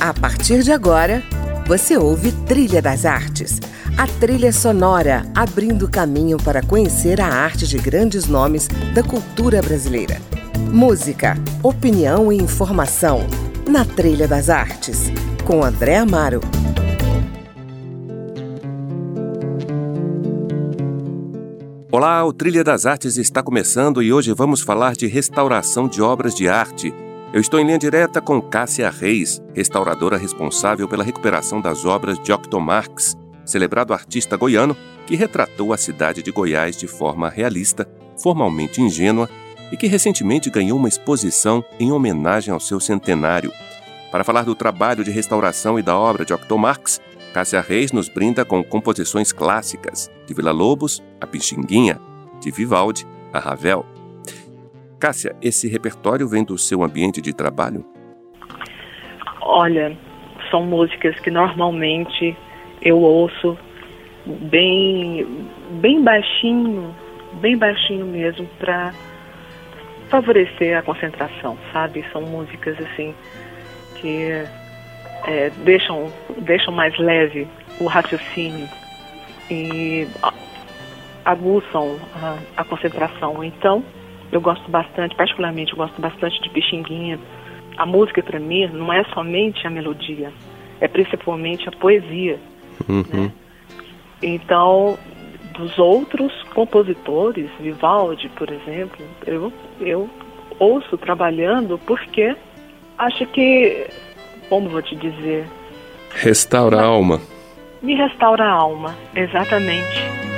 A partir de agora, você ouve Trilha das Artes, a trilha sonora abrindo caminho para conhecer a arte de grandes nomes da cultura brasileira. Música, opinião e informação na Trilha das Artes, com André Amaro. Olá, o Trilha das Artes está começando e hoje vamos falar de restauração de obras de arte. Eu estou em linha direta com Cássia Reis, restauradora responsável pela recuperação das obras de Octo Marx, celebrado artista goiano que retratou a cidade de Goiás de forma realista, formalmente ingênua e que recentemente ganhou uma exposição em homenagem ao seu centenário. Para falar do trabalho de restauração e da obra de Octo Marx, Cássia Reis nos brinda com composições clássicas de Vila Lobos, a Pixinguinha, de Vivaldi, a Ravel. Cássia, esse repertório vem do seu ambiente de trabalho? Olha, são músicas que normalmente eu ouço bem, bem baixinho, bem baixinho mesmo, para favorecer a concentração, sabe? São músicas assim que é, deixam, deixam mais leve o raciocínio e aguçam a, a, concentração. Então, eu gosto bastante, particularmente, eu gosto bastante de Pixinguinha. A música, para mim, não é somente a melodia, é principalmente a poesia. Uhum. Né? Então, dos outros compositores, Vivaldi, por exemplo, eu, eu ouço trabalhando porque acho que como vou te dizer? Restaura a alma. Me restaura a alma, exatamente.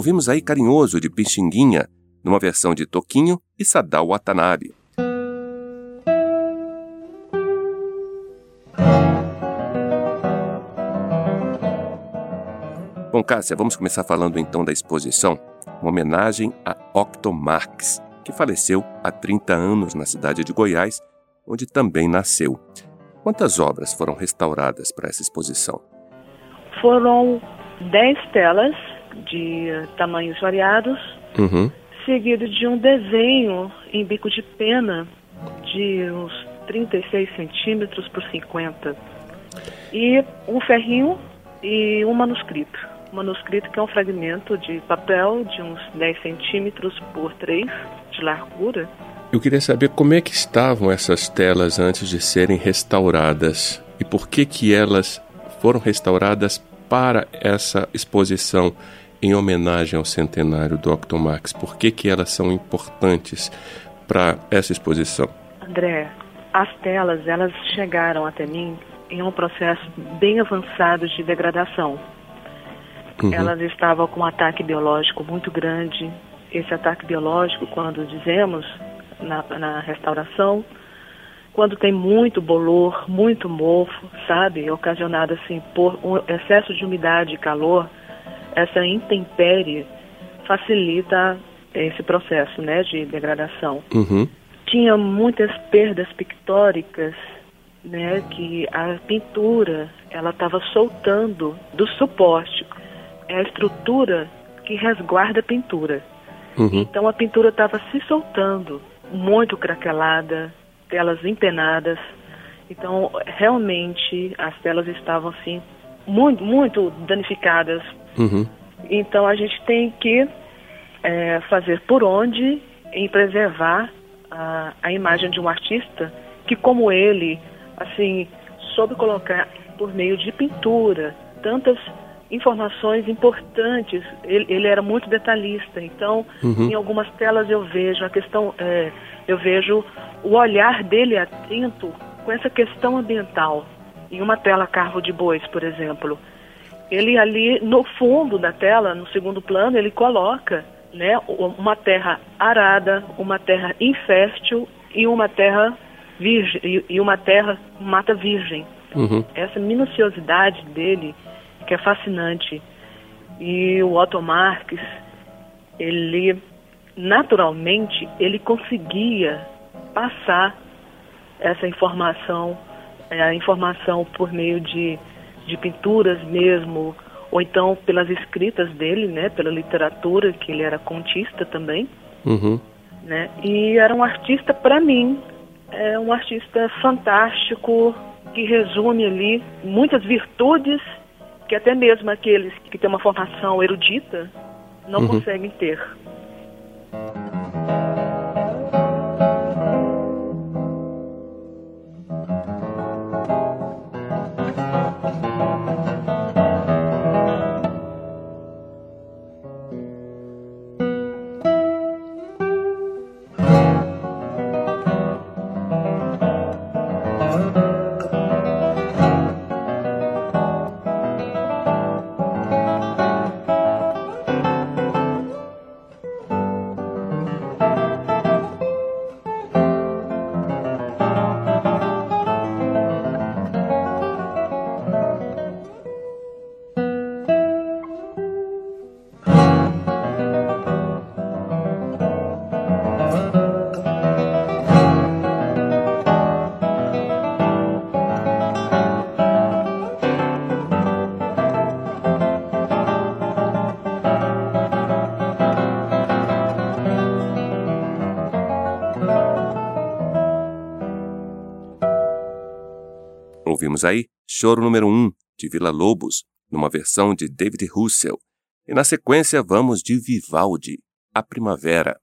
Ouvimos aí Carinhoso de Pixinguinha, numa versão de Toquinho e Sadao Watanabe. Bom, Cássia, vamos começar falando então da exposição, uma homenagem a Octo Marx, que faleceu há 30 anos na cidade de Goiás, onde também nasceu. Quantas obras foram restauradas para essa exposição? Foram 10 telas de tamanhos variados, uhum. seguido de um desenho em bico de pena de uns 36 centímetros por 50. E um ferrinho e um manuscrito. Um manuscrito que é um fragmento de papel de uns 10 centímetros por 3 de largura. Eu queria saber como é que estavam essas telas antes de serem restauradas e por que que elas foram restauradas para essa exposição em homenagem ao centenário do Octomax? Por que, que elas são importantes para essa exposição? André, as telas elas chegaram até mim em um processo bem avançado de degradação. Uhum. Elas estavam com um ataque biológico muito grande. Esse ataque biológico, quando dizemos na, na restauração, quando tem muito bolor, muito mofo, sabe, ocasionado assim por um excesso de umidade e calor, essa intempérie facilita esse processo, né, de degradação. Uhum. Tinha muitas perdas pictóricas, né, que a pintura ela estava soltando do suporte. É a estrutura que resguarda a pintura. Uhum. Então a pintura estava se soltando, muito craquelada, telas empenadas. Então realmente as telas estavam assim muito, muito danificadas. Uhum. Então a gente tem que é, fazer por onde em preservar a, a imagem de um artista que, como ele, assim, soube colocar por meio de pintura tantas informações importantes. Ele, ele era muito detalhista, então Uhum. em algumas telas eu vejo a questão, é, eu vejo o olhar dele atento com essa questão ambiental. Em uma tela Carro de Bois, por exemplo, ele ali no fundo da tela, no segundo plano, ele coloca né, uma terra arada, uma terra infértil e uma terra virgem e- uma terra mata virgem. Uhum. Essa minuciosidade dele que é fascinante. E o Otto Marx, ele naturalmente ele conseguia passar essa informação, é, a informação por meio de, de pinturas mesmo, ou então pelas escritas dele, né, pela literatura, que ele era contista também, Uhum. né? E era um artista para mim, é um artista fantástico que resume ali muitas virtudes que até mesmo aqueles que têm uma formação erudita não Uhum. conseguem ter. Ouvimos aí Choro número 1, de Vila Lobos, numa versão de David Russell. E na sequência vamos de Vivaldi, A Primavera.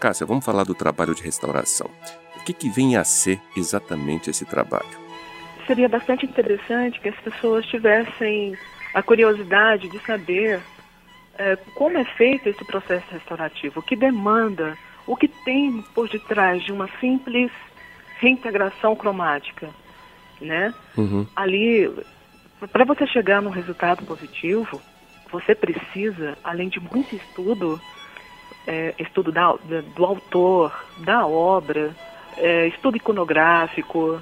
Cássia, vamos falar do trabalho de restauração. O que, que vem a ser exatamente esse trabalho? Seria bastante interessante que as pessoas tivessem a curiosidade de saber eh, como é feito esse processo restaurativo, o que demanda, o que tem por detrás de uma simples reintegração cromática, né? Uhum. ali, para você chegar num resultado positivo, você precisa, além de muito estudo, é, estudo da- do autor, da obra, é, estudo iconográfico,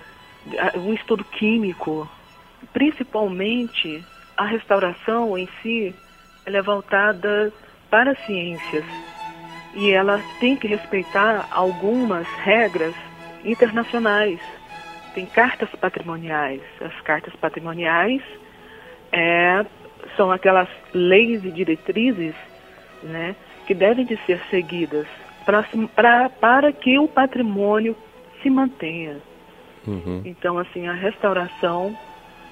um estudo químico, principalmente a restauração em si, ela é voltada para as ciências. E ela tem que respeitar algumas regras internacionais. Tem cartas patrimoniais. As cartas patrimoniais é, são aquelas leis e diretrizes né, que devem de ser seguidas pra, pra, para que o patrimônio se mantenha. Uhum. Então, assim, a restauração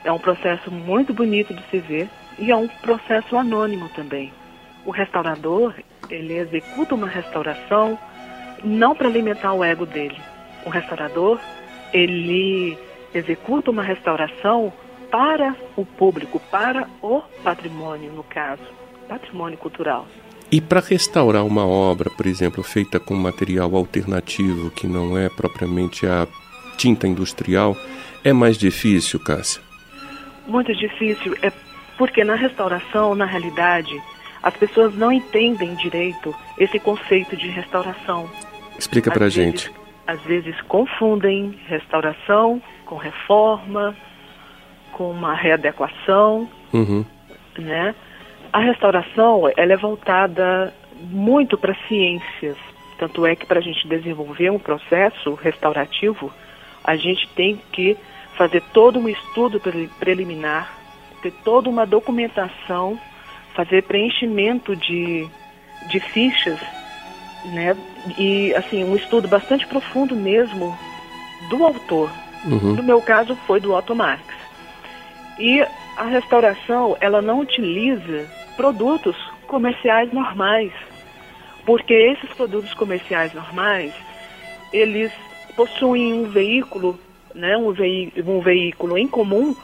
é um processo muito bonito de se ver e é um processo anônimo também. O restaurador, ele executa uma restauração não para alimentar o ego dele. O restaurador, ele executa uma restauração para o público, para o patrimônio, no caso, patrimônio cultural. E para restaurar uma obra, por exemplo, feita com material alternativo, que não é propriamente a tinta industrial, é mais difícil, Cássia? Muito difícil, é porque na restauração, na realidade, as pessoas não entendem direito esse conceito de restauração. Explica para gente. Às vezes confundem restauração com reforma, com uma readequação, uhum. né? A restauração ela é voltada muito para ciências, tanto é que para a gente desenvolver um processo restaurativo, a gente tem que fazer todo um estudo preliminar, ter toda uma documentação, fazer preenchimento de, de fichas, né? E assim um estudo bastante profundo mesmo do autor. Uhum. No meu caso foi do Otto Marx. E a restauração ela não utiliza produtos comerciais normais, porque esses produtos comerciais normais, eles possuem um veículo, né, um, veí um veículo em comum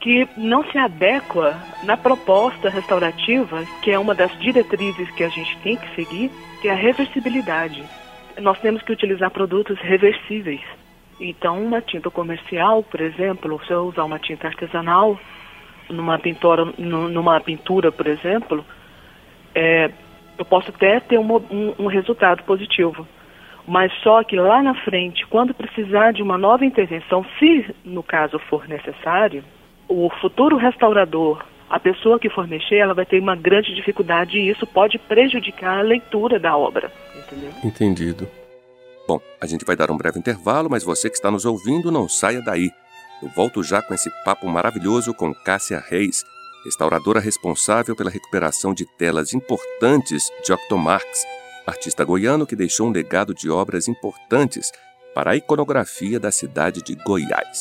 que não se adequa na proposta restaurativa, que é uma das diretrizes que a gente tem que seguir, que é a reversibilidade. Nós temos que utilizar produtos reversíveis. Então, uma tinta comercial, por exemplo, se eu usar uma tinta artesanal, numa pintura, numa pintura, por exemplo, é, eu posso até ter um, um, um resultado positivo. Mas só que lá na frente, quando precisar de uma nova intervenção, se no caso for necessário, o futuro restaurador, a pessoa que for mexer, ela vai ter uma grande dificuldade e isso pode prejudicar a leitura da obra. Entendeu? Entendido. Bom, a gente vai dar um breve intervalo, mas você que está nos ouvindo, não saia daí. Eu volto já com esse papo maravilhoso com Cássia Reis, restauradora responsável pela recuperação de telas importantes de Octomarx, artista goiano que deixou um legado de obras importantes para a iconografia da cidade de Goiás.